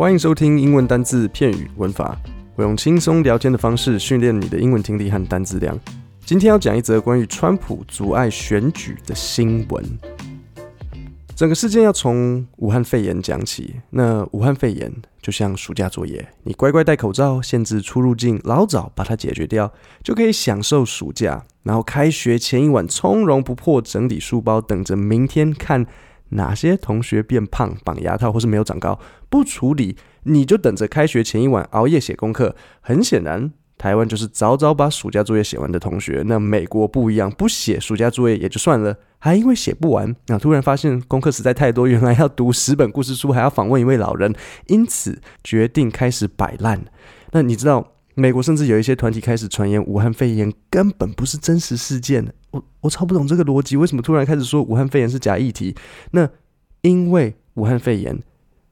欢迎收听英文单字、片语、文法。我用轻松聊天的方式训练你的英文听力和单字量。今天要讲一则关于川普阻碍选举的新闻。整个事件要从武汉肺炎讲起。那武汉肺炎就像暑假作业，你乖乖戴口罩，限制出入境，老早把它解决掉，就可以享受暑假。然后开学前一晚从容不迫整理书包，等着明天看哪些同学变胖、绑牙套或是没有长高。不处理，你就等着开学前一晚熬夜写功课。很显然。台湾就是早早把暑假作业写完的同学，那美国不一样，不写暑假作业也就算了，还因为写不完，那突然发现功课实在太多，原来要读十本故事书，还要访问一位老人，因此决定开始摆烂。那你知道，美国甚至有一些团体开始传言武汉肺炎根本不是真实事件，我我超不懂这个逻辑，为什么突然开始说武汉肺炎是假议题？那因为武汉肺炎，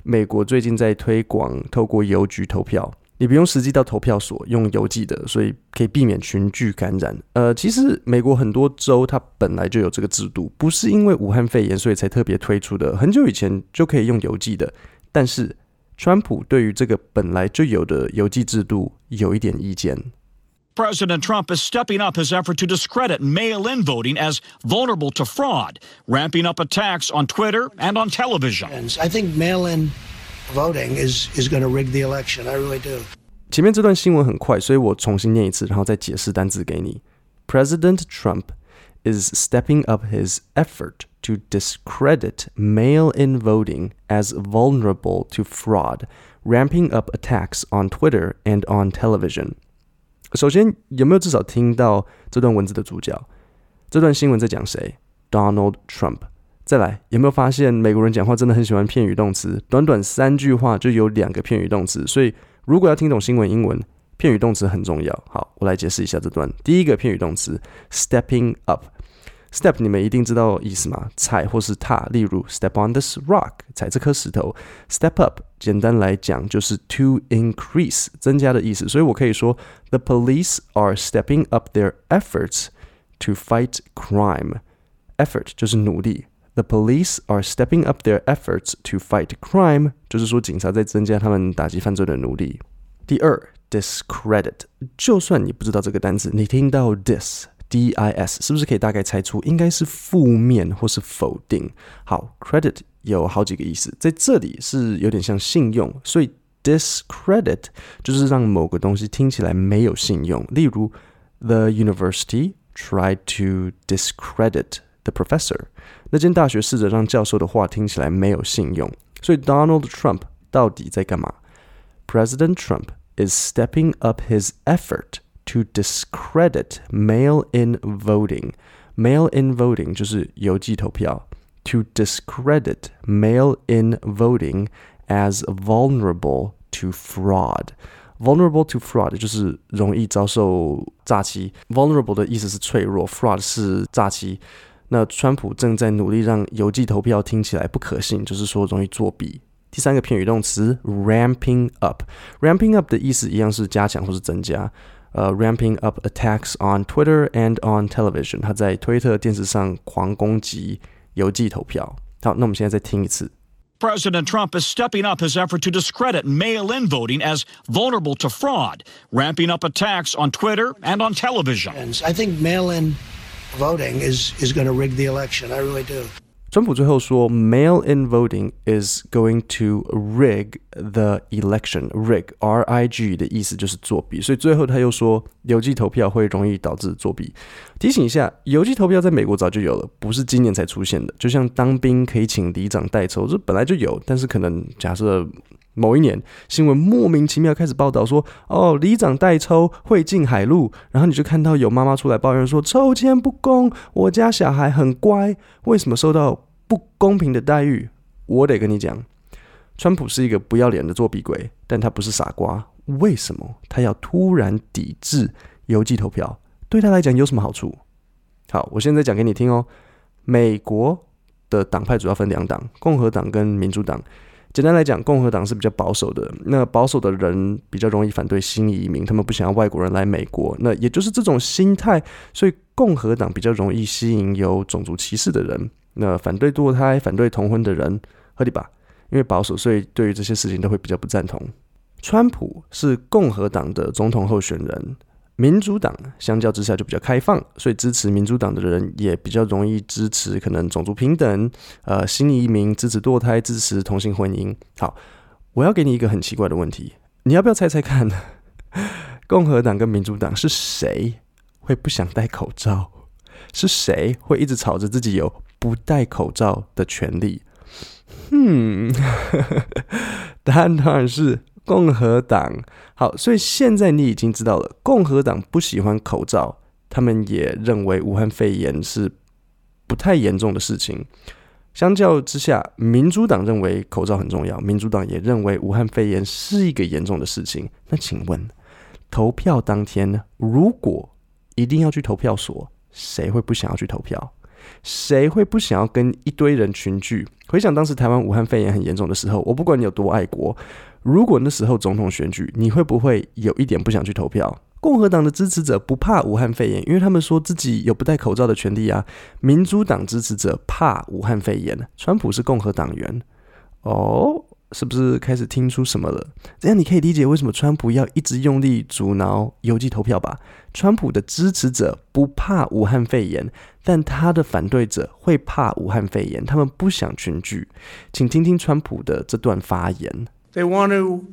美国最近在推广透过邮局投票。你不用实际到投票所用邮寄的，所以可以避免群聚感染。呃，其实美国很多州它本来就有这个制度，不是因为武汉肺炎所以才特别推出的，很久以前就可以用邮寄的。但是川普对于这个本来就有的邮寄制度有一点意见。President Trump is stepping up his effort to discredit mail in voting as vulnerable to fraud, ramping up attacks on Twitter and on television. I think mail in voting is is going to rig the election. I really do. 前面这段新闻很快，所以我重新念一次，然后再解释单字给你。President Trump is stepping up his effort to discredit mail-in voting as vulnerable to fraud, ramping up attacks on Twitter and on television. 首先，有没有至少听到这段文字的主角？这段新闻在讲谁？Donald Trump。再来，有没有发现美国人讲话真的很喜欢片语动词？短短三句话就有两个片语动词，所以如果要听懂新闻英文，片语动词很重要。好，我来解释一下这段。第一个片语动词 stepping up，step 你们一定知道意思吗？踩或是踏，例如 step on this rock，踩这颗石头。step up 简单来讲就是 to increase，增加的意思。所以我可以说 the police are stepping up their efforts to fight crime。effort 就是努力。The police are stepping up their efforts to fight crime，就是说警察在增加他们打击犯罪的努力。第二，discredit，就算你不知道这个单词，你听到 dis d i s，是不是可以大概猜出应该是负面或是否定？好，credit 有好几个意思，在这里是有点像信用，所以 discredit 就是让某个东西听起来没有信用。例如，the university tried to discredit the professor。那间大学试着让教授的话听起来没有信用，所以 Donald Trump 到底在干嘛？President Trump is stepping up his effort to discredit mail-in voting. Mail-in voting 就是邮寄投票。To discredit mail-in voting as vulnerable to fraud. Vulnerable to fraud 就是容易遭受诈欺。Vulnerable 的意思是脆弱，fraud 是诈欺。那川普正在努力让邮寄投票听起来不可信，就是说容易作弊。第三个片语动词 ramping up，ramping up 的意思一样是加强或是增加。 呃，ramping up attacks on Twitter and on television，他在推特、电视上狂攻击邮寄投票。好，那我们现在再听一次。President Trump is stepping up his effort to discredit mail in voting as vulnerable to fraud, ramping up attacks on Twitter and on television. I think mail in voting is is going to rig the election. I really do. 川普最后说，mail-in voting is going to rig the election. Rig, R-I-G 的意思就是作弊，所以最后他又说，邮寄投票会容易导致作弊。提醒一下，邮寄投票在美国早就有了，不是今年才出现的。就像当兵可以请里长代抽，这本来就有，但是可能假设。某一年，新闻莫名其妙开始报道说，哦，里长代抽会进海路，然后你就看到有妈妈出来抱怨说，抽签不公，我家小孩很乖，为什么受到不公平的待遇？我得跟你讲，川普是一个不要脸的作弊鬼，但他不是傻瓜。为什么他要突然抵制邮寄投票？对他来讲有什么好处？好，我现在讲给你听哦。美国的党派主要分两党，共和党跟民主党。简单来讲，共和党是比较保守的。那保守的人比较容易反对新移民，他们不想要外国人来美国。那也就是这种心态，所以共和党比较容易吸引有种族歧视的人。那反对堕胎、反对同婚的人，合理吧？因为保守，所以对于这些事情都会比较不赞同。川普是共和党的总统候选人，民主党相较之下就比较开放，所以支持民主党的人也比较容易支持可能种族平等、呃新移民、支持堕胎、支持同性婚姻。好，我要给你一个很奇怪的问题，你要不要猜猜看？共和党跟民主党是谁会不想戴口罩？是谁会一直吵着自己有不戴口罩的权利？嗯，答案当然是共和党。好，所以现在你已经知道了，共和党不喜欢口罩，他们也认为武汉肺炎是不太严重的事情。相较之下，民主党认为口罩很重要，民主党也认为武汉肺炎是一个严重的事情。那请问，投票当天呢？如果一定要去投票所？谁会不想要去投票？谁会不想要跟一堆人群聚？回想当时台湾武汉肺炎很严重的时候，我不管你有多爱国，如果那时候总统选举，你会不会有一点不想去投票？共和党的支持者不怕武汉肺炎，因为他们说自己有不戴口罩的权利啊。民主党支持者怕武汉肺炎，川普是共和党员哦。是不是开始听出什么了？这样你可以理解为什么川普要一直用力阻挠邮寄投票吧？川普的支持者不怕武汉肺炎，但他的反对者会怕武汉肺炎，他们不想群聚。请听听川普的这段发言。They want to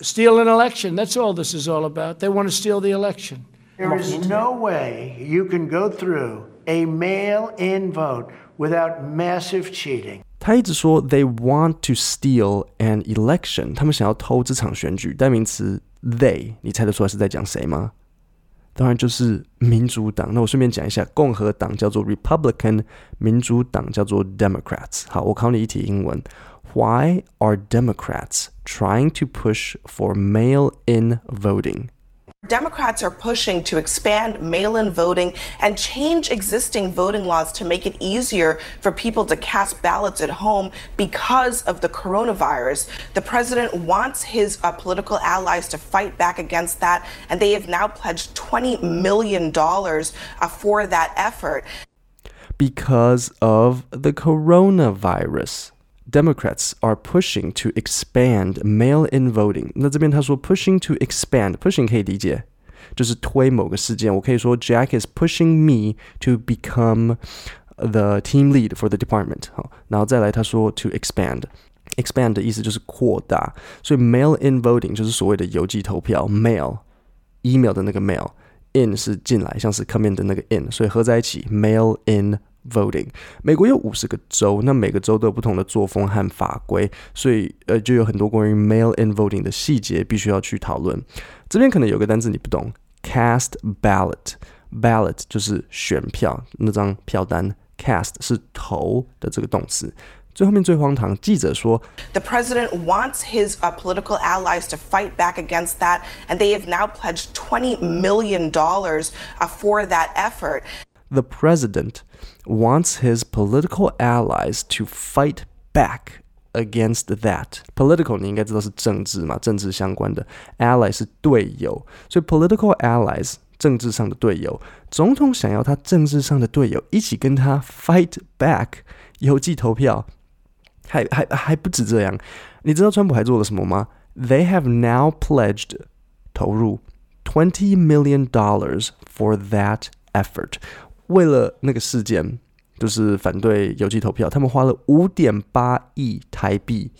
steal an election. That's all this is all about. They want to steal the election. There is no way you can go through a mail-in vote without massive cheating. 他一直说 they want to steal an election，他们想要偷这场选举。代名词 they，你猜得出来是在讲谁吗？当然就是民主党。那我顺便讲一下，共和党叫做 Republican，民主党叫做 Democrats。好，我考你一题英文：Why are Democrats trying to push for mail-in voting？Democrats are pushing to expand mail in voting and change existing voting laws to make it easier for people to cast ballots at home because of the coronavirus. The president wants his uh, political allies to fight back against that, and they have now pledged $20 million uh, for that effort. Because of the coronavirus. Democrats are pushing to expand mail-in voting。那这边他说 pushing to expand，pushing 可以理解，就是推某个事件。我可以说 Jack is pushing me to become the team lead for the department。好，然后再来他说 to expand。expand 的意思就是扩大，所以 mail-in voting 就是所谓的邮寄投票，mail email 的那个 mail，in 是进来，像是 come in 的那个 in，所以合在一起 mail-in。 voting，美国有五十个州，那每个州都有不同的作风和法规，所以呃，就有很多关于 mail-in voting 的细节必须要去讨论。这边可能有个单词你不懂，cast ballot，ballot 就是选票那张票单，cast 是投的这个动词。最后面最荒唐，记者说，The president wants his uh, political allies to fight back against that, and they have now pledged twenty million dollars uh, for that effort. The president wants his political allies to fight back against that. Political 你应该知道是政治嘛，政治相关的，ally 是队友，所以 political allies 政治上的队友，总统想要他政治上的队友一起跟他 fight back 邮寄投票，还还还不止这样，你知道川普还做了什么吗？They have now pledged 投入 twenty million dollars for that effort。 为了那个事件，就是反对邮寄投票，他们花了五点八亿台币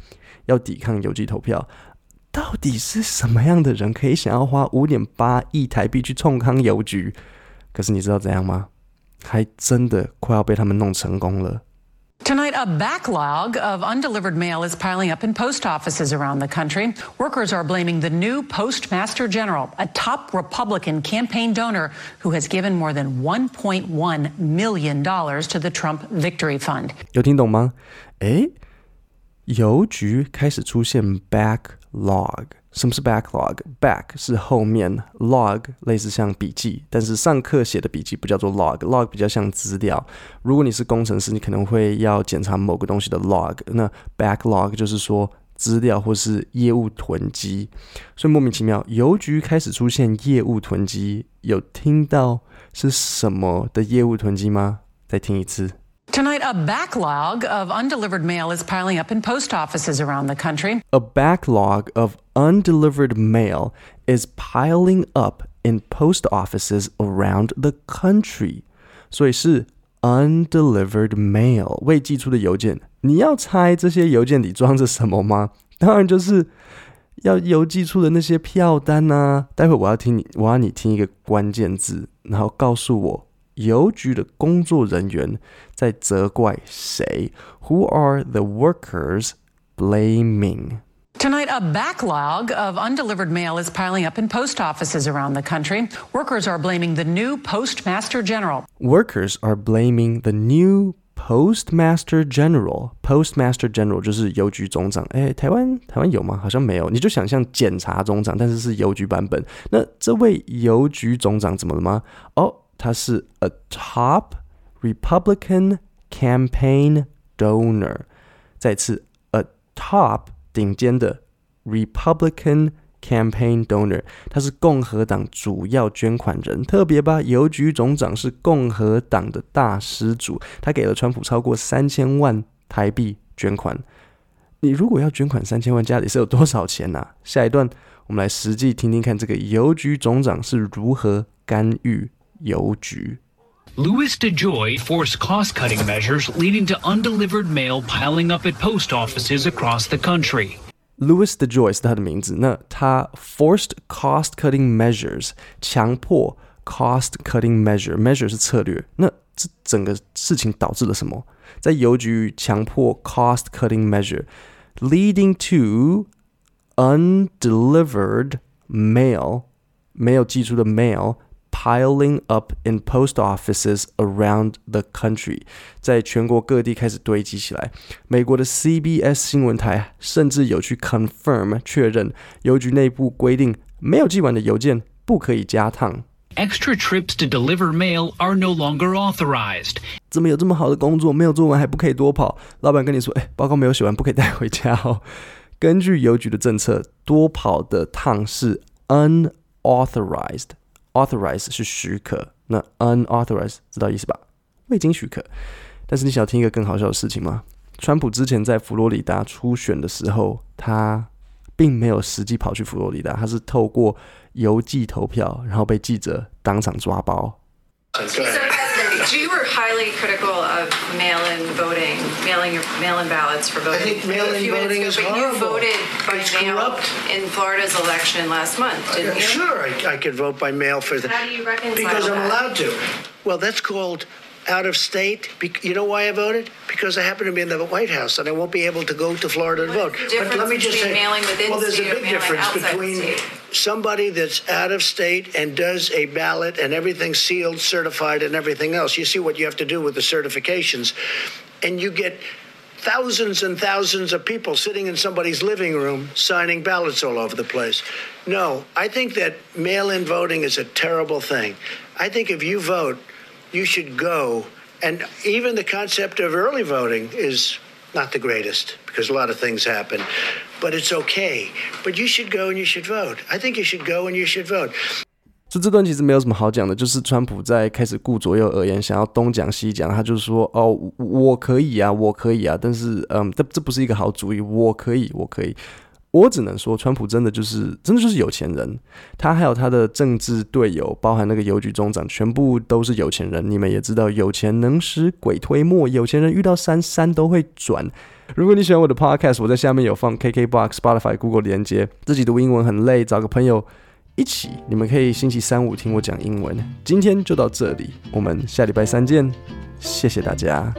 要抵抗邮寄投票。到底是什么样的人可以想要花五点八亿台币去冲康邮局？可是你知道怎样吗？还真的快要被他们弄成功了。Tonight, a backlog of undelivered mail is piling up in post offices around the country. Workers are blaming the new Postmaster General, a top Republican campaign donor who has given more than $1.1 million to the Trump Victory Fund. 有听懂吗？诶，邮局开始出现 backlog。 什么是 backlog？back 是后面，log 类似像笔记，但是上课写的笔记不叫做 log，log 比较像资料。如果你是工程师，你可能会要检查某个东西的 log，那 backlog 就是说资料或是业务囤积。所以莫名其妙，邮局开始出现业务囤积，有听到是什么的业务囤积吗？再听一次。Tonight, a backlog of undelivered mail is piling up in post offices around the country. A backlog of undelivered mail is piling up in post offices around the country. 所以是 undelivered mail 未寄出的邮件。你要猜这些邮件里装着什么吗？当然就是要邮寄出的那些票单啊。待会我要听你，我要你听一个关键字，然后告诉我 邮局的工作人员在责怪谁？Who are the workers blaming? Tonight, a backlog of undelivered mail is piling up in post offices around the country. Workers are blaming the new Postmaster General. Workers are blaming the new Postmaster General. Postmaster General 就是邮局总长。哎，台湾台湾有吗？好像没有。你就想象检察总长，但是是邮局版本。那这位邮局总长怎么了吗？哦。 他是 a top Republican campaign donor，再次 a top 顶尖的 Republican campaign donor，他是共和党主要捐款人。特别吧，邮局总长是共和党的大施主，他给了川普超过三千万台币捐款。你如果要捐款三千万，家里是有多少钱呐？下一段我们来实际听听看，这个邮局总长是如何干预。邮局。Louis DeJoy forced cost cutting measures leading to undelivered mail piling up at post offices across the country. Louis DeJoy 是他的名字。那他 forced cost cutting measures 强迫 cost cutting measure measure 是策略。那这整个事情导致了什么？在邮局强迫 cost cutting measure leading to undelivered mail 没有寄出的 mail piling up in post offices around the country，在全国各地开始堆积起来。美国的 CBS 新闻台甚至有去 confirm 确认，邮局内部规定，没有寄完的邮件不可以加趟。Extra trips to deliver mail are no longer authorized。怎么有这么好的工作，没有做完还不可以多跑？老板跟你说，哎，报告没有写完，不可以带回家哦。根据邮局的政策，多跑的趟是 unauthorized。Authorize 是许可，那 unauthorized 知道意思吧？未经许可。但是你想听一个更好笑的事情吗？川普之前在佛罗里达初选的时候，他并没有实际跑去佛罗里达，他是透过邮寄投票，然后被记者当场抓包。Of mail-in voting, mailing your mail-in ballots for voting. I think mail-in voting ago, is but horrible. you voted by it's mail corrupt. in Florida's election last month, uh, didn't you? Sure, I, I could vote by mail for the. How do you reconcile Because I'm that? allowed to. Well, that's called out of state. You know why I voted? Because I happen to be in the White House and I won't be able to go to Florida and vote. But let me just say, between mailing within well, there's a big difference between state? somebody that's out of state and does a ballot and everything sealed, certified, and everything else. You see what you have to do with the certifications, and you get thousands and thousands of people sitting in somebody's living room signing ballots all over the place. No, I think that mail in voting is a terrible thing. I think if you vote, you should go. And even the concept of early voting is not the greatest because a lot of things happen, but it's okay. But you should go and you should vote. I think you should go and you should vote. 就这段其实没有什么好讲的，就是川普在开始顾左右而言，想要东讲西讲，他就说：“哦，我可以啊，我可以啊。”但是，嗯，这这不是一个好主意。我可以，我可以。 我只能说，川普真的就是真的就是有钱人。他还有他的政治队友，包含那个邮局中长，全部都是有钱人。你们也知道，有钱能使鬼推磨，有钱人遇到山山都会转。如果你喜欢我的 podcast，我在下面有放 KKBox、Spotify、Google 连接。自己读英文很累，找个朋友。一起，你们可以星期三五听我讲英文。今天就到这里，我们下礼拜三见，谢谢大家。